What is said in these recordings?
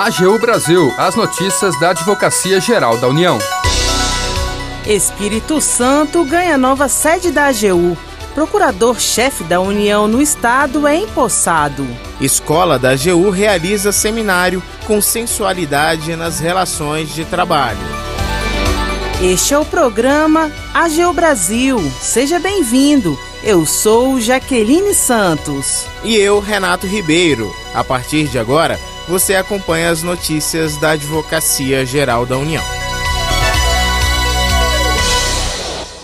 AGU Brasil, as notícias da Advocacia Geral da União. Espírito Santo ganha nova sede da AGU. Procurador-chefe da União no Estado é empossado. Escola da AGU realiza seminário com sensualidade nas relações de trabalho. Este é o programa AGU Brasil. Seja bem-vindo. Eu sou Jaqueline Santos. E eu, Renato Ribeiro. A partir de agora, você acompanha as notícias da Advocacia Geral da União.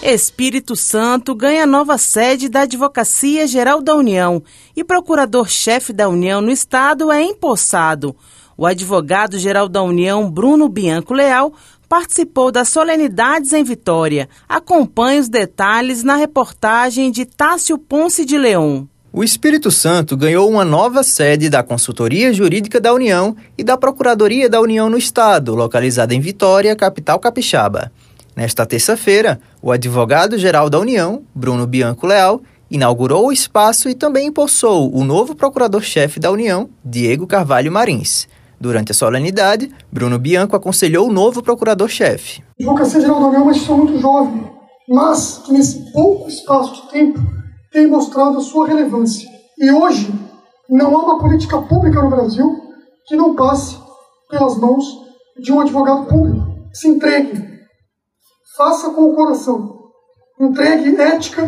Espírito Santo ganha nova sede da Advocacia Geral da União e procurador-chefe da União no Estado é empossado. O advogado-geral da União, Bruno Bianco Leal, participou das solenidades em Vitória. Acompanhe os detalhes na reportagem de Tássio Ponce de Leão. O Espírito Santo ganhou uma nova sede da Consultoria Jurídica da União e da Procuradoria da União no Estado, localizada em Vitória, capital capixaba. Nesta terça-feira, o advogado-geral da União, Bruno Bianco Leal, inaugurou o espaço e também empossou o novo procurador-chefe da União, Diego Carvalho Marins. Durante a solenidade, Bruno Bianco aconselhou o novo procurador-chefe. A Advocacia Geral da União é uma instituição muito jovem, mas que nesse pouco espaço de tempo tem mostrado a sua relevância. E hoje, não há uma política pública no Brasil que não passe pelas mãos de um advogado público. Se entregue, faça com o coração. Entregue ética,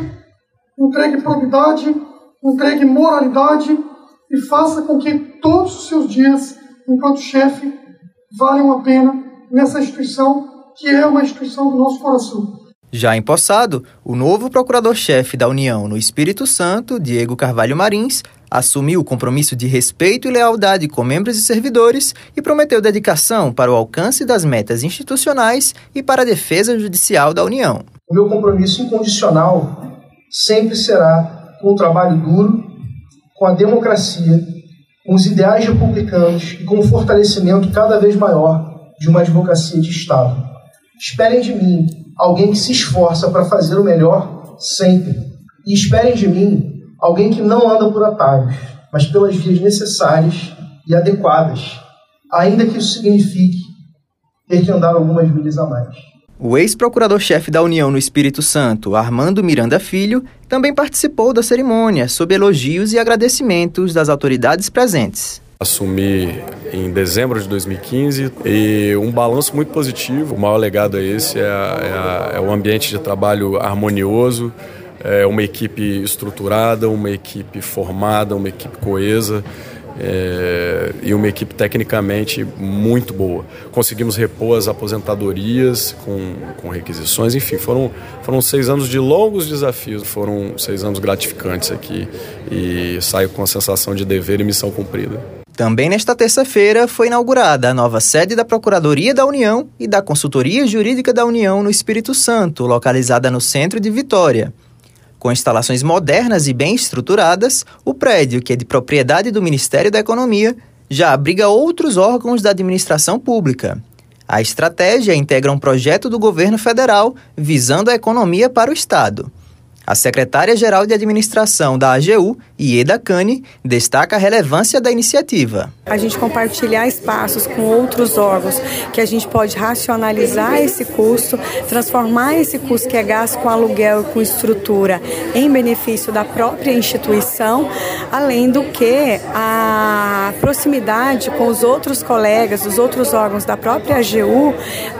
entregue probidade, entregue moralidade e faça com que todos os seus dias, enquanto chefe, valham a pena nessa instituição que é uma instituição do nosso coração. Já empossado, o novo procurador-chefe da União no Espírito Santo, Diego Carvalho Marins, assumiu o compromisso de respeito e lealdade com membros e servidores e prometeu dedicação para o alcance das metas institucionais e para a defesa judicial da União. O meu compromisso incondicional sempre será com o trabalho duro, com a democracia, com os ideais republicanos e com o fortalecimento cada vez maior de uma advocacia de Estado. Esperem de mim alguém que se esforça para fazer o melhor sempre. E esperem de mim alguém que não anda por atalhos, mas pelas vias necessárias e adequadas, ainda que isso signifique ter que andar algumas milhas a mais. O ex-procurador-chefe da União no Espírito Santo, Armando Miranda Filho, também participou da cerimônia, sob elogios e agradecimentos das autoridades presentes. Assumi em dezembro de 2015 e um balanço muito positivo. O maior legado é esse, é, é, é o ambiente de trabalho harmonioso, é uma equipe estruturada, uma equipe formada, uma equipe coesa é, e uma equipe tecnicamente muito boa. Conseguimos repor as aposentadorias com, com requisições, enfim, foram, foram seis anos de longos desafios, foram seis anos gratificantes aqui e saio com a sensação de dever e missão cumprida. Também nesta terça-feira foi inaugurada a nova sede da Procuradoria da União e da Consultoria Jurídica da União no Espírito Santo, localizada no centro de Vitória. Com instalações modernas e bem estruturadas, o prédio, que é de propriedade do Ministério da Economia, já abriga outros órgãos da administração pública. A estratégia integra um projeto do governo federal visando a economia para o Estado. A secretária-geral de administração da AGU, Ieda Cane, destaca a relevância da iniciativa. A gente compartilhar espaços com outros órgãos, que a gente pode racionalizar esse custo, transformar esse custo que é gasto com aluguel e com estrutura em benefício da própria instituição, além do que a proximidade com os outros colegas, os outros órgãos da própria AGU,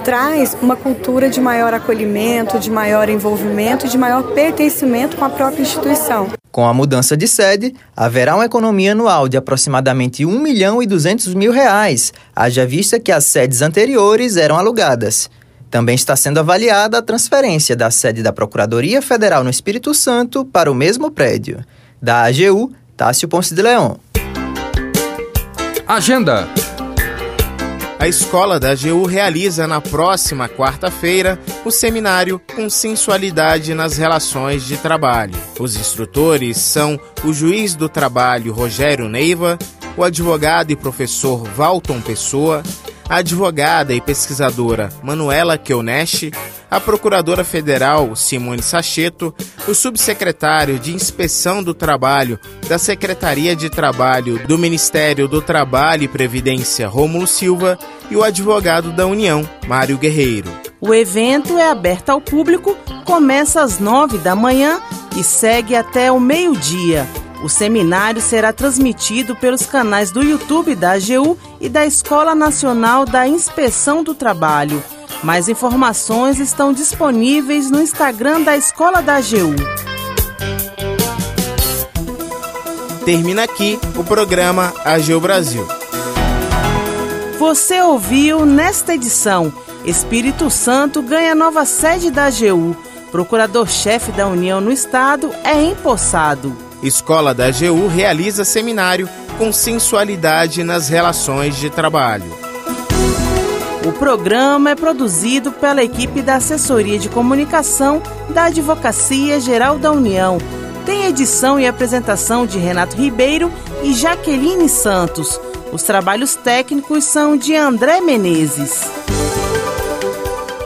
traz uma cultura de maior acolhimento, de maior envolvimento, de maior pertencimento com a própria instituição. Com a mudança de sede, haverá uma economia anual de aproximadamente 1 milhão e 200 mil reais, haja vista que as sedes anteriores eram alugadas. Também está sendo avaliada a transferência da sede da Procuradoria Federal no Espírito Santo para o mesmo prédio. Da AGU, Tássio Ponce de Leão. Agenda a escola da AGU realiza na próxima quarta-feira o seminário com sensualidade nas relações de trabalho. Os instrutores são o juiz do trabalho Rogério Neiva, o advogado e professor Valton Pessoa, a advogada e pesquisadora Manuela Keonesh, a procuradora federal Simone Sacheto, o subsecretário de Inspeção do Trabalho da Secretaria de Trabalho do Ministério do Trabalho e Previdência Rômulo Silva e o advogado da União, Mário Guerreiro. O evento é aberto ao público, começa às nove da manhã e segue até o meio-dia. O seminário será transmitido pelos canais do YouTube da AGU e da Escola Nacional da Inspeção do Trabalho. Mais informações estão disponíveis no Instagram da Escola da AGU. Termina aqui o programa AGU Brasil. Você ouviu nesta edição: Espírito Santo ganha nova sede da AGU. Procurador-chefe da União no Estado é empossado. Escola da AGU realiza seminário Consensualidade nas Relações de Trabalho. O programa é produzido pela equipe da Assessoria de Comunicação da Advocacia Geral da União. Tem edição e apresentação de Renato Ribeiro e Jaqueline Santos. Os trabalhos técnicos são de André Menezes.